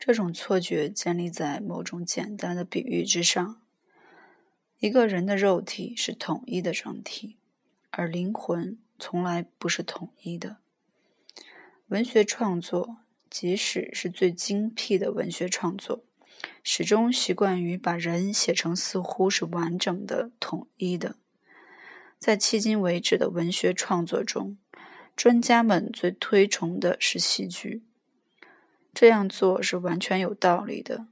这种错觉建立在某种简单的比喻之上：一个人的肉体是统一的整体，而灵魂从来不是统一的。文学创作，即使是最精辟的文学创作，始终习惯于把人写成似乎是完整的、统一的。在迄今为止的文学创作中，专家们最推崇的是戏剧。这样做是完全有道理的，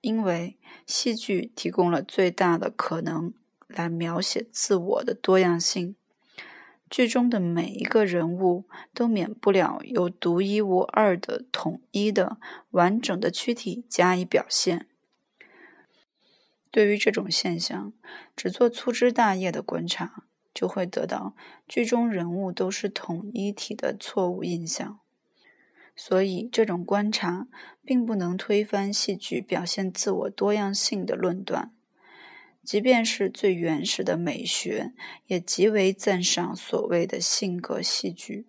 因为戏剧提供了最大的可能来描写自我的多样性。剧中的每一个人物都免不了有独一无二的、统一的、完整的躯体加以表现。对于这种现象，只做粗枝大叶的观察，就会得到剧中人物都是统一体的错误印象。所以，这种观察并不能推翻戏剧表现自我多样性的论断。即便是最原始的美学，也极为赞赏所谓的性格戏剧。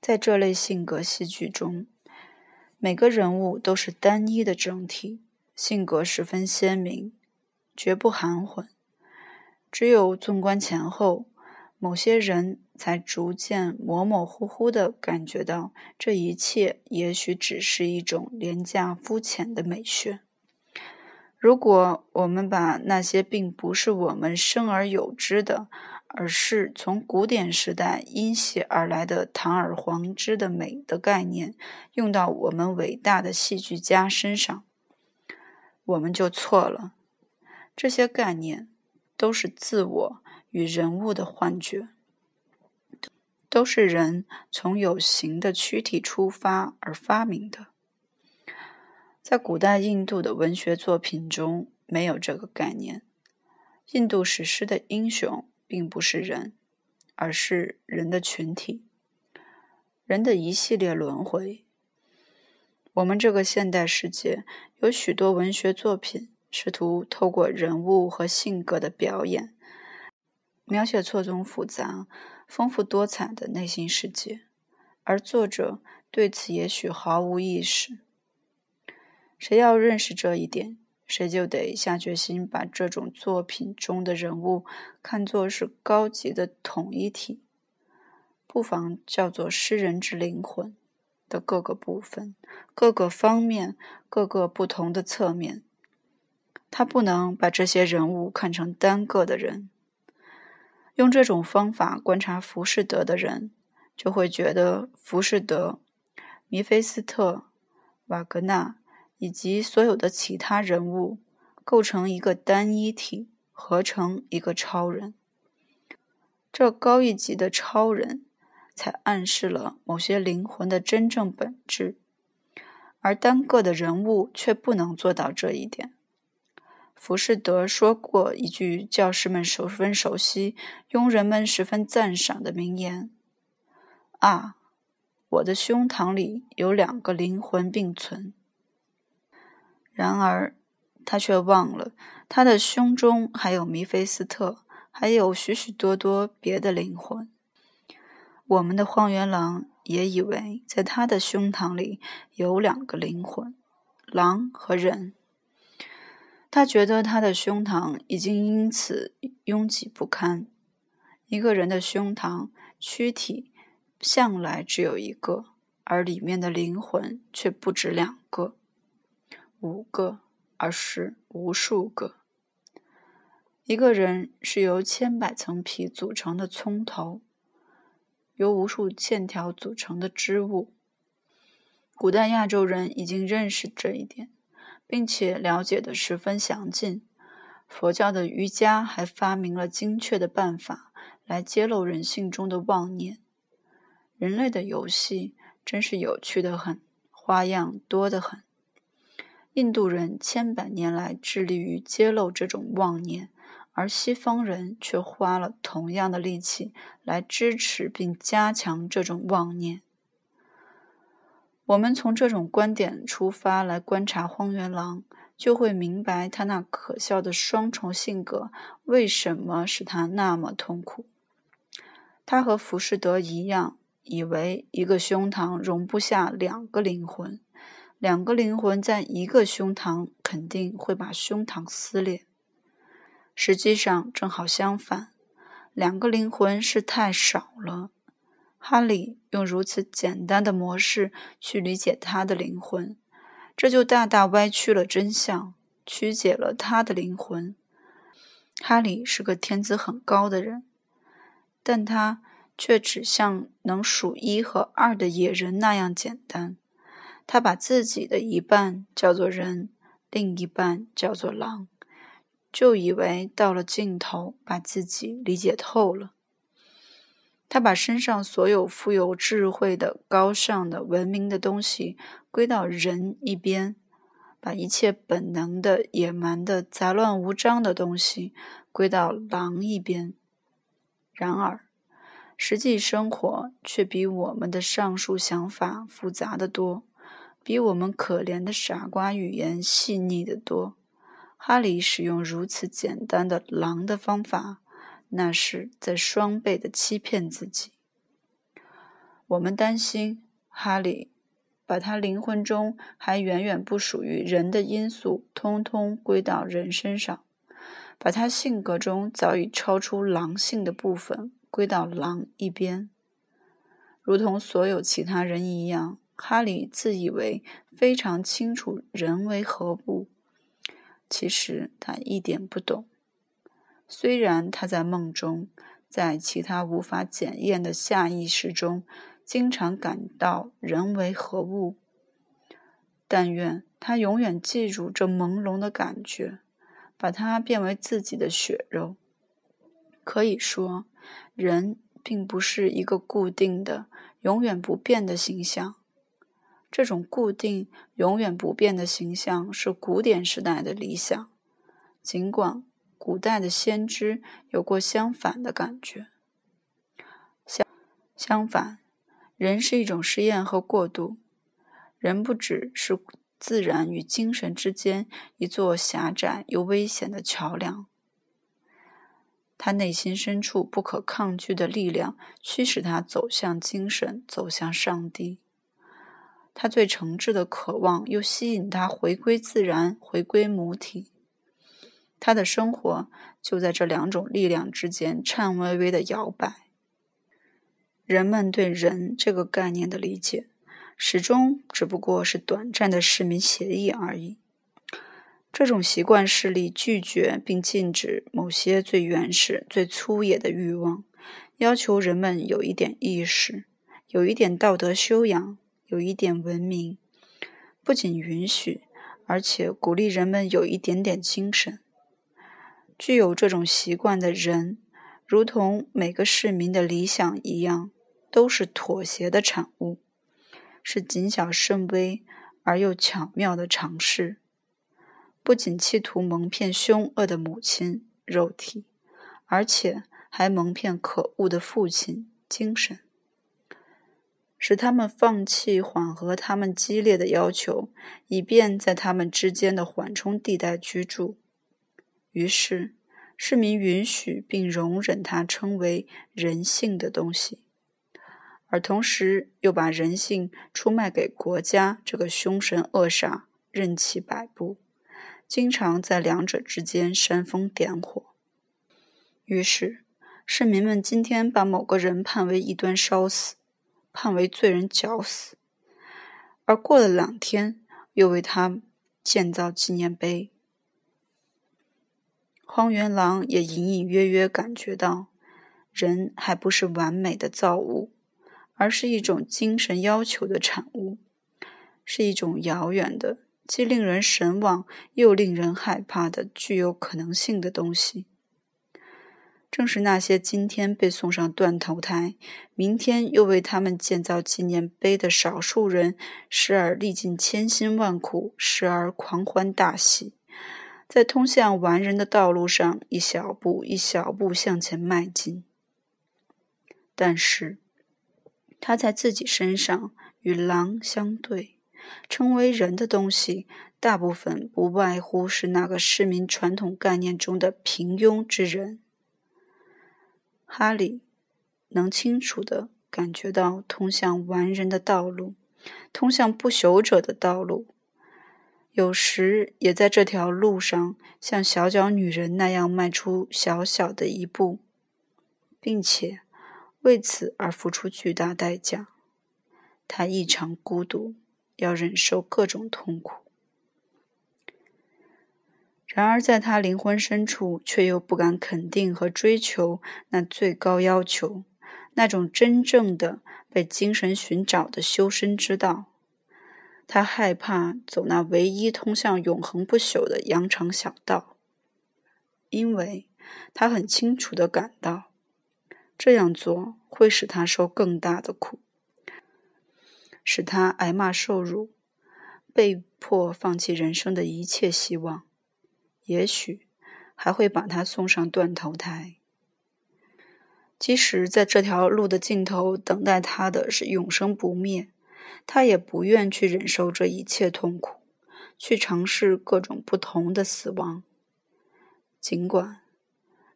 在这类性格戏剧中，每个人物都是单一的整体，性格十分鲜明，绝不含混。只有纵观前后，某些人。才逐渐模模糊糊地感觉到，这一切也许只是一种廉价肤浅的美学。如果我们把那些并不是我们生而有之的，而是从古典时代因袭而来的堂而皇之的美的概念，用到我们伟大的戏剧家身上，我们就错了。这些概念都是自我与人物的幻觉。都是人从有形的躯体出发而发明的。在古代印度的文学作品中，没有这个概念。印度史诗的英雄并不是人，而是人的群体，人的一系列轮回。我们这个现代世界有许多文学作品，试图透过人物和性格的表演，描写错综复杂。丰富多彩的内心世界，而作者对此也许毫无意识。谁要认识这一点，谁就得下决心把这种作品中的人物看作是高级的统一体，不妨叫做诗人之灵魂的各个部分、各个方面、各个不同的侧面。他不能把这些人物看成单个的人。用这种方法观察浮士德的人，就会觉得浮士德、弥菲斯特、瓦格纳以及所有的其他人物构成一个单一体，合成一个超人。这高一级的超人才暗示了某些灵魂的真正本质，而单个的人物却不能做到这一点。浮士德说过一句教师们十分熟悉、佣人们十分赞赏的名言：“啊，我的胸膛里有两个灵魂并存。”然而，他却忘了，他的胸中还有弥菲斯特，还有许许多多别的灵魂。我们的荒原狼也以为，在他的胸膛里有两个灵魂：狼和人。他觉得他的胸膛已经因此拥挤不堪。一个人的胸膛躯体向来只有一个，而里面的灵魂却不止两个、五个，而是无数个。一个人是由千百层皮组成的葱头，由无数线条组成的织物。古代亚洲人已经认识这一点。并且了解的十分详尽。佛教的瑜伽还发明了精确的办法来揭露人性中的妄念。人类的游戏真是有趣的很，花样多得很。印度人千百年来致力于揭露这种妄念，而西方人却花了同样的力气来支持并加强这种妄念。我们从这种观点出发来观察荒原狼，就会明白他那可笑的双重性格为什么使他那么痛苦。他和浮士德一样，以为一个胸膛容不下两个灵魂，两个灵魂在一个胸膛，肯定会把胸膛撕裂。实际上正好相反，两个灵魂是太少了。哈里用如此简单的模式去理解他的灵魂，这就大大歪曲了真相，曲解了他的灵魂。哈里是个天资很高的人，但他却只像能数一和二的野人那样简单。他把自己的一半叫做人，另一半叫做狼，就以为到了尽头，把自己理解透了。他把身上所有富有智慧的、高尚的、文明的东西归到人一边，把一切本能的、野蛮的、杂乱无章的东西归到狼一边。然而，实际生活却比我们的上述想法复杂的多。比我们可怜的傻瓜语言细腻得多。哈里使用如此简单的狼的方法，那是在双倍的欺骗自己。我们担心哈里把他灵魂中还远远不属于人的因素，通通归到人身上，把他性格中早已超出狼性的部分归到狼一边，如同所有其他人一样。哈里自以为非常清楚人为何物，其实他一点不懂。虽然他在梦中，在其他无法检验的下意识中，经常感到人为何物，但愿他永远记住这朦胧的感觉，把它变为自己的血肉。可以说，人并不是一个固定的、永远不变的形象。这种固定、永远不变的形象是古典时代的理想，尽管古代的先知有过相反的感觉。相相反，人是一种实验和过渡。人不只是自然与精神之间一座狭窄又危险的桥梁，他内心深处不可抗拒的力量驱使他走向精神，走向上帝。他最诚挚的渴望，又吸引他回归自然，回归母体。他的生活就在这两种力量之间颤巍巍的摇摆。人们对“人”这个概念的理解，始终只不过是短暂的市民协议而已。这种习惯势力拒绝并禁止某些最原始、最粗野的欲望，要求人们有一点意识，有一点道德修养。有一点文明，不仅允许，而且鼓励人们有一点点精神。具有这种习惯的人，如同每个市民的理想一样，都是妥协的产物，是谨小慎微而又巧妙的尝试。不仅企图蒙骗凶恶的母亲肉体，而且还蒙骗可恶的父亲精神。使他们放弃缓和他们激烈的要求，以便在他们之间的缓冲地带居住。于是，市民允许并容忍他称为人性的东西，而同时又把人性出卖给国家这个凶神恶煞，任其摆布，经常在两者之间煽风点火。于是，市民们今天把某个人判为异端烧死。判为罪人绞死，而过了两天，又为他建造纪念碑。荒原狼也隐隐约约感觉到，人还不是完美的造物，而是一种精神要求的产物，是一种遥远的、既令人神往又令人害怕的、具有可能性的东西。正是那些今天被送上断头台，明天又为他们建造纪念碑的少数人，时而历尽千辛万苦，时而狂欢大喜，在通向完人的道路上一小步一小步向前迈进。但是，他在自己身上与狼相对，成为人的东西，大部分不外乎是那个市民传统概念中的平庸之人。哈里能清楚地感觉到通向完人的道路，通向不朽者的道路，有时也在这条路上像小脚女人那样迈出小小的一步，并且为此而付出巨大代价。他异常孤独，要忍受各种痛苦。然而，在他灵魂深处，却又不敢肯定和追求那最高要求，那种真正的被精神寻找的修身之道。他害怕走那唯一通向永恒不朽的羊肠小道，因为他很清楚地感到，这样做会使他受更大的苦，使他挨骂受辱，被迫放弃人生的一切希望，也许还会把他送上断头台。即使在这条路的尽头等待他的是永生不灭。他也不愿去忍受这一切痛苦，去尝试各种不同的死亡。尽管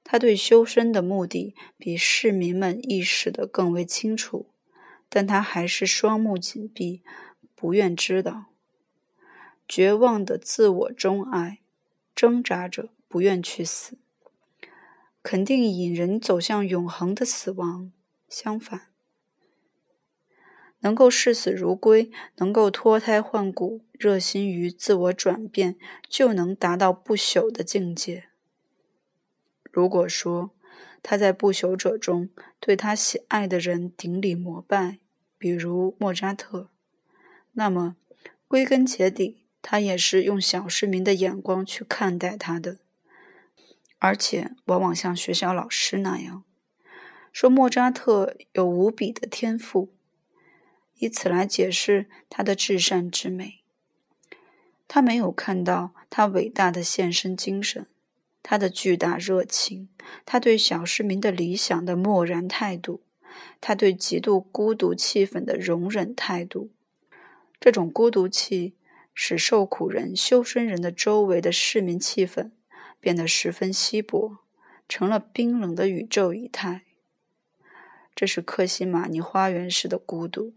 他对修身的目的比市民们意识的更为清楚，但他还是双目紧闭，不愿知道。绝望的自我钟爱，挣扎着不愿去死，肯定引人走向永恒的死亡。相反。能够视死如归，能够脱胎换骨，热心于自我转变，就能达到不朽的境界。如果说他在不朽者中对他喜爱的人顶礼膜拜，比如莫扎特，那么归根结底，他也是用小市民的眼光去看待他的，而且往往像学校老师那样说莫扎特有无比的天赋。以此来解释他的至善之美。他没有看到他伟大的献身精神，他的巨大热情，他对小市民的理想的漠然态度，他对极度孤独气氛的容忍态度。这种孤独气使受苦人、修身人的周围的市民气氛变得十分稀薄，成了冰冷的宇宙仪态。这是克西玛尼花园式的孤独。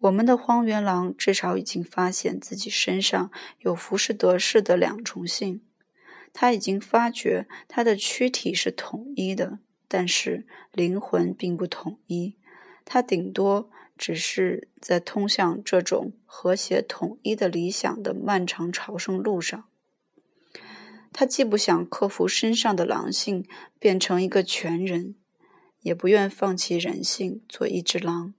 我们的荒原狼至少已经发现自己身上有浮士德式的两重性。他已经发觉他的躯体是统一的，但是灵魂并不统一。他顶多只是在通向这种和谐统一的理想的漫长朝圣路上。他既不想克服身上的狼性，变成一个全人，也不愿放弃人性，做一只狼。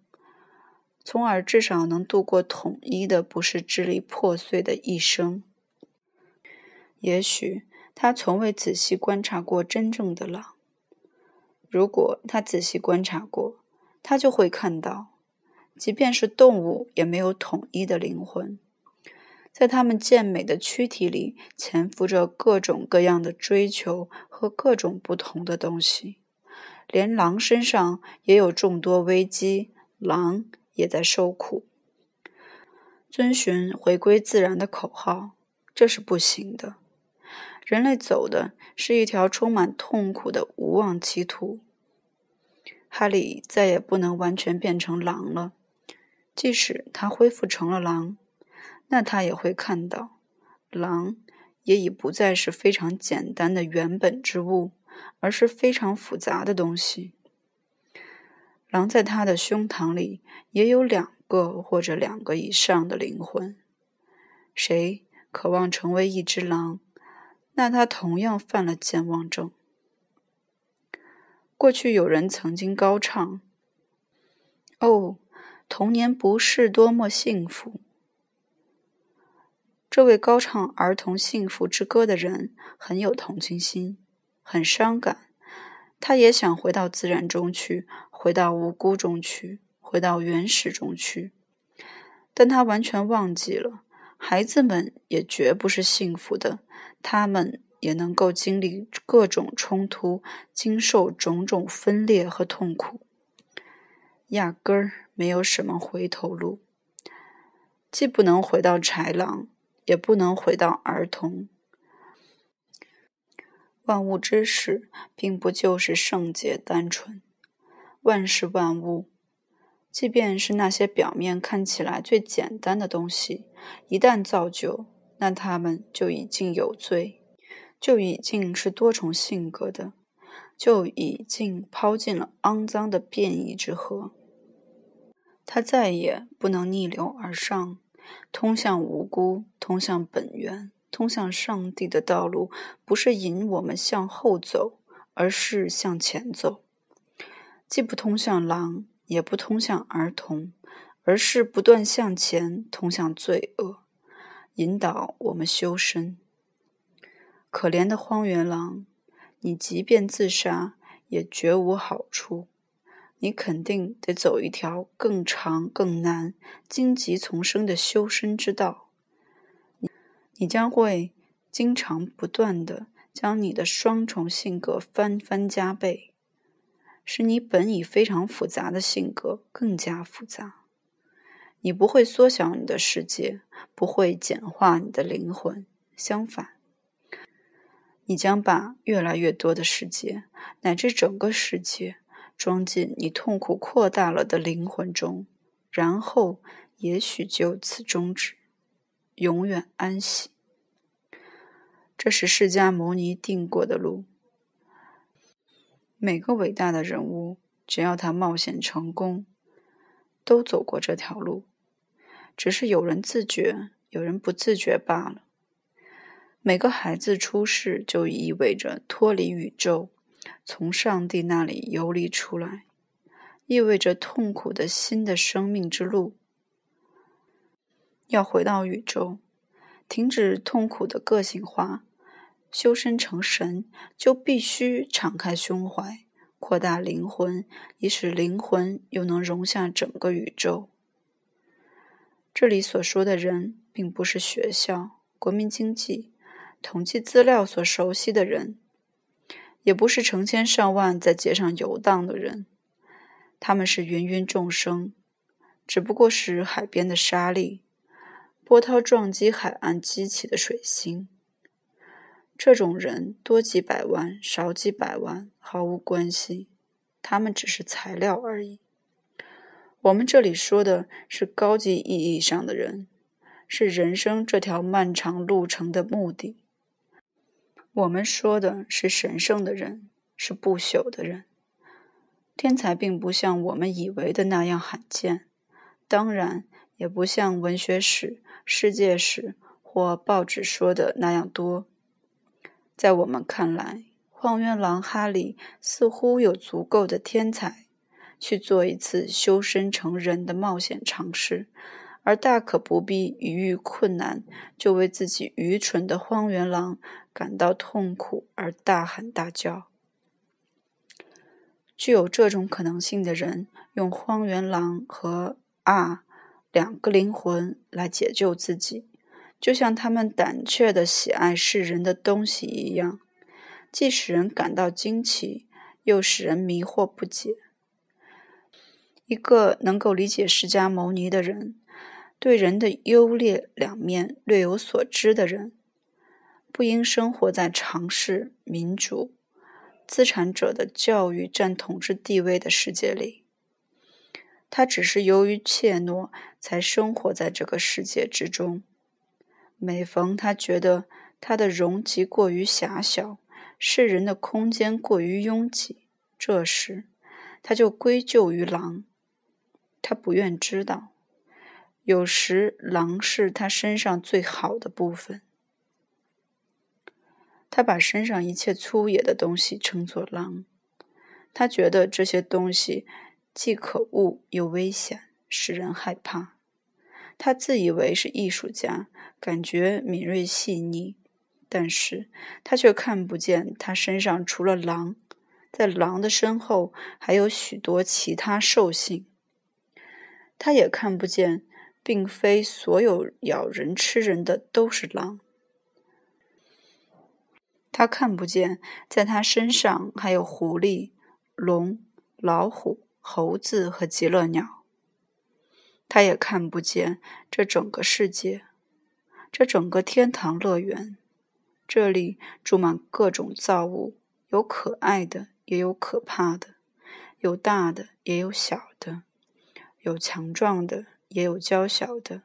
从而至少能度过统一的、不是支离破碎的一生。也许他从未仔细观察过真正的狼。如果他仔细观察过，他就会看到，即便是动物也没有统一的灵魂，在他们健美的躯体里潜伏着各种各样的追求和各种不同的东西。连狼身上也有众多危机。狼。也在受苦，遵循回归自然的口号，这是不行的。人类走的是一条充满痛苦的无望歧途。哈利再也不能完全变成狼了，即使他恢复成了狼，那他也会看到，狼也已不再是非常简单的原本之物，而是非常复杂的东西。狼在他的胸膛里也有两个或者两个以上的灵魂。谁渴望成为一只狼，那他同样犯了健忘症。过去有人曾经高唱：“哦，童年不是多么幸福。”这位高唱儿童幸福之歌的人很有同情心，很伤感。他也想回到自然中去。回到无辜中去，回到原始中去，但他完全忘记了，孩子们也绝不是幸福的，他们也能够经历各种冲突，经受种种分裂和痛苦，压根儿没有什么回头路，既不能回到豺狼，也不能回到儿童。万物之始，并不就是圣洁单纯。万事万物，即便是那些表面看起来最简单的东西，一旦造就，那他们就已经有罪，就已经是多重性格的，就已经抛进了肮脏的变异之河。他再也不能逆流而上，通向无辜，通向本源，通向上帝的道路，不是引我们向后走，而是向前走。既不通向狼，也不通向儿童，而是不断向前，通向罪恶，引导我们修身。可怜的荒原狼，你即便自杀，也绝无好处。你肯定得走一条更长、更难、荆棘丛生的修身之道。你将会经常不断的将你的双重性格翻番加倍，使你本已非常复杂的性格更加复杂。你不会缩小你的世界，不会简化你的灵魂，相反，你将把越来越多的世界，乃至整个世界。装进你痛苦扩大了的灵魂中，然后也许就此终止，永远安息。这是释迦牟尼定过的路。每个伟大的人物，只要他冒险成功，都走过这条路，只是有人自觉，有人不自觉罢了。每个孩子出世，就意味着脱离宇宙。从上帝那里游离出来，意味着痛苦的新的生命之路。要回到宇宙，停止痛苦的个性化，修身成神，就必须敞开胸怀，扩大灵魂，以使灵魂又能容下整个宇宙。这里所说的人，并不是学校、国民经济、统计资料所熟悉的人。也不是成千上万在街上游荡的人，他们是芸芸众生，只不过是海边的沙粒，波涛撞击海岸激起的水星。这种人多几百万，少几百万毫无关系，他们只是材料而已。我们这里说的是高级意义上的人，是人生这条漫长路程的目的。我们说的是神圣的人，是不朽的人。天才并不像我们以为的那样罕见，当然也不像文学史、世界史或报纸说的那样多。在我们看来，荒原狼哈利似乎有足够的天才去做一次修身成人的冒险尝试。而大可不必一遇困难就为自己愚蠢的荒原狼感到痛苦而大喊大叫。具有这种可能性的人，用荒原狼和啊两个灵魂来解救自己，就像他们胆怯的喜爱世人的东西一样，既使人感到惊奇，又使人迷惑不解。一个能够理解释迦牟尼的人。对人的优劣两面略有所知的人，不应生活在尝试民主、资产者的教育占统治地位的世界里。他只是由于怯懦，才生活在这个世界之中。每逢他觉得他的容积过于狭小，世人的空间过于拥挤，这时他就归咎于狼。他不愿知道。有时，狼是他身上最好的部分。他把身上一切粗野的东西称作狼。他觉得这些东西既可恶又危险，使人害怕。他自以为是艺术家，感觉敏锐细腻，但是他却看不见他身上除了狼，在狼的身后还有许多其他兽性。他也看不见。并非所有咬人吃人的都是狼。他看不见，在他身上还有狐狸、龙、老虎、猴子和极乐鸟。他也看不见这整个世界，这整个天堂乐园。这里住满各种造物，有可爱的，也有可怕的；有大的，也有小的；有强壮的。也有娇小的，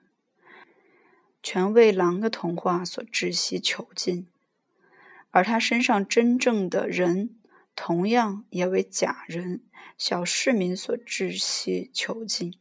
全为狼的童话所窒息囚禁，而他身上真正的人，同样也为假人、小市民所窒息囚禁。